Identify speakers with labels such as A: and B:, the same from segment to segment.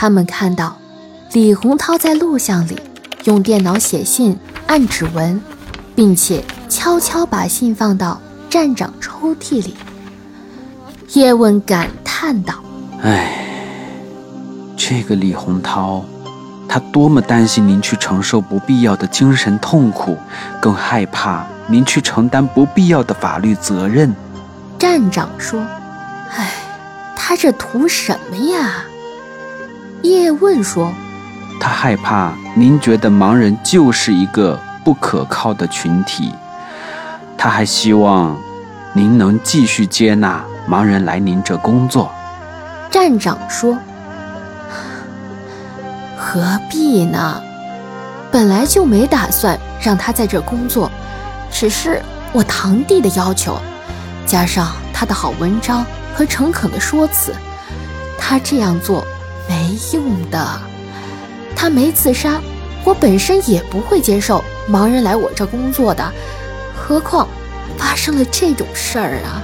A: 他们看到李洪涛在录像里用电脑写信、按指纹，并且悄悄把信放到站长抽屉里。叶问感叹道：“
B: 哎，这个李洪涛，他多么担心您去承受不必要的精神痛苦，更害怕您去承担不必要的法律责任。”
A: 站长说：“哎，他这图什么呀？”叶问说：“
B: 他害怕您觉得盲人就是一个不可靠的群体，他还希望您能继续接纳盲人来您这工作。”
A: 站长说：“何必呢？本来就没打算让他在这工作，只是我堂弟的要求，加上他的好文章和诚恳的说辞，他这样做。”没用的，他没自杀，我本身也不会接受盲人来我这工作的，何况发生了这种事儿啊！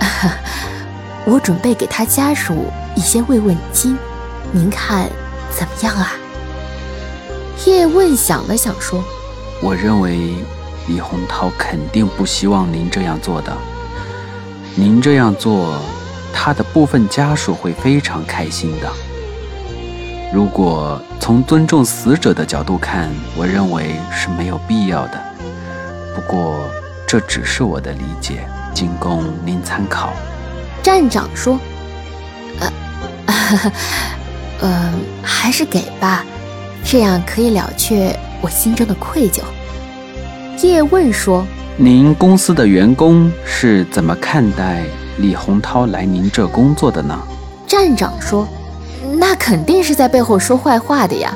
A: 我准备给他家属一些慰问金，您看怎么样啊？叶问想了想说：“
B: 我认为李洪涛肯定不希望您这样做的，您这样做。”他的部分家属会非常开心的。如果从尊重死者的角度看，我认为是没有必要的。不过这只是我的理解，仅供您参考。
A: 站长说：“呃，呃，还是给吧，这样可以了却我心中的愧疚。”叶问说：“
B: 您公司的员工是怎么看待？”李洪涛来您这工作的呢？
A: 站长说：“那肯定是在背后说坏话的呀。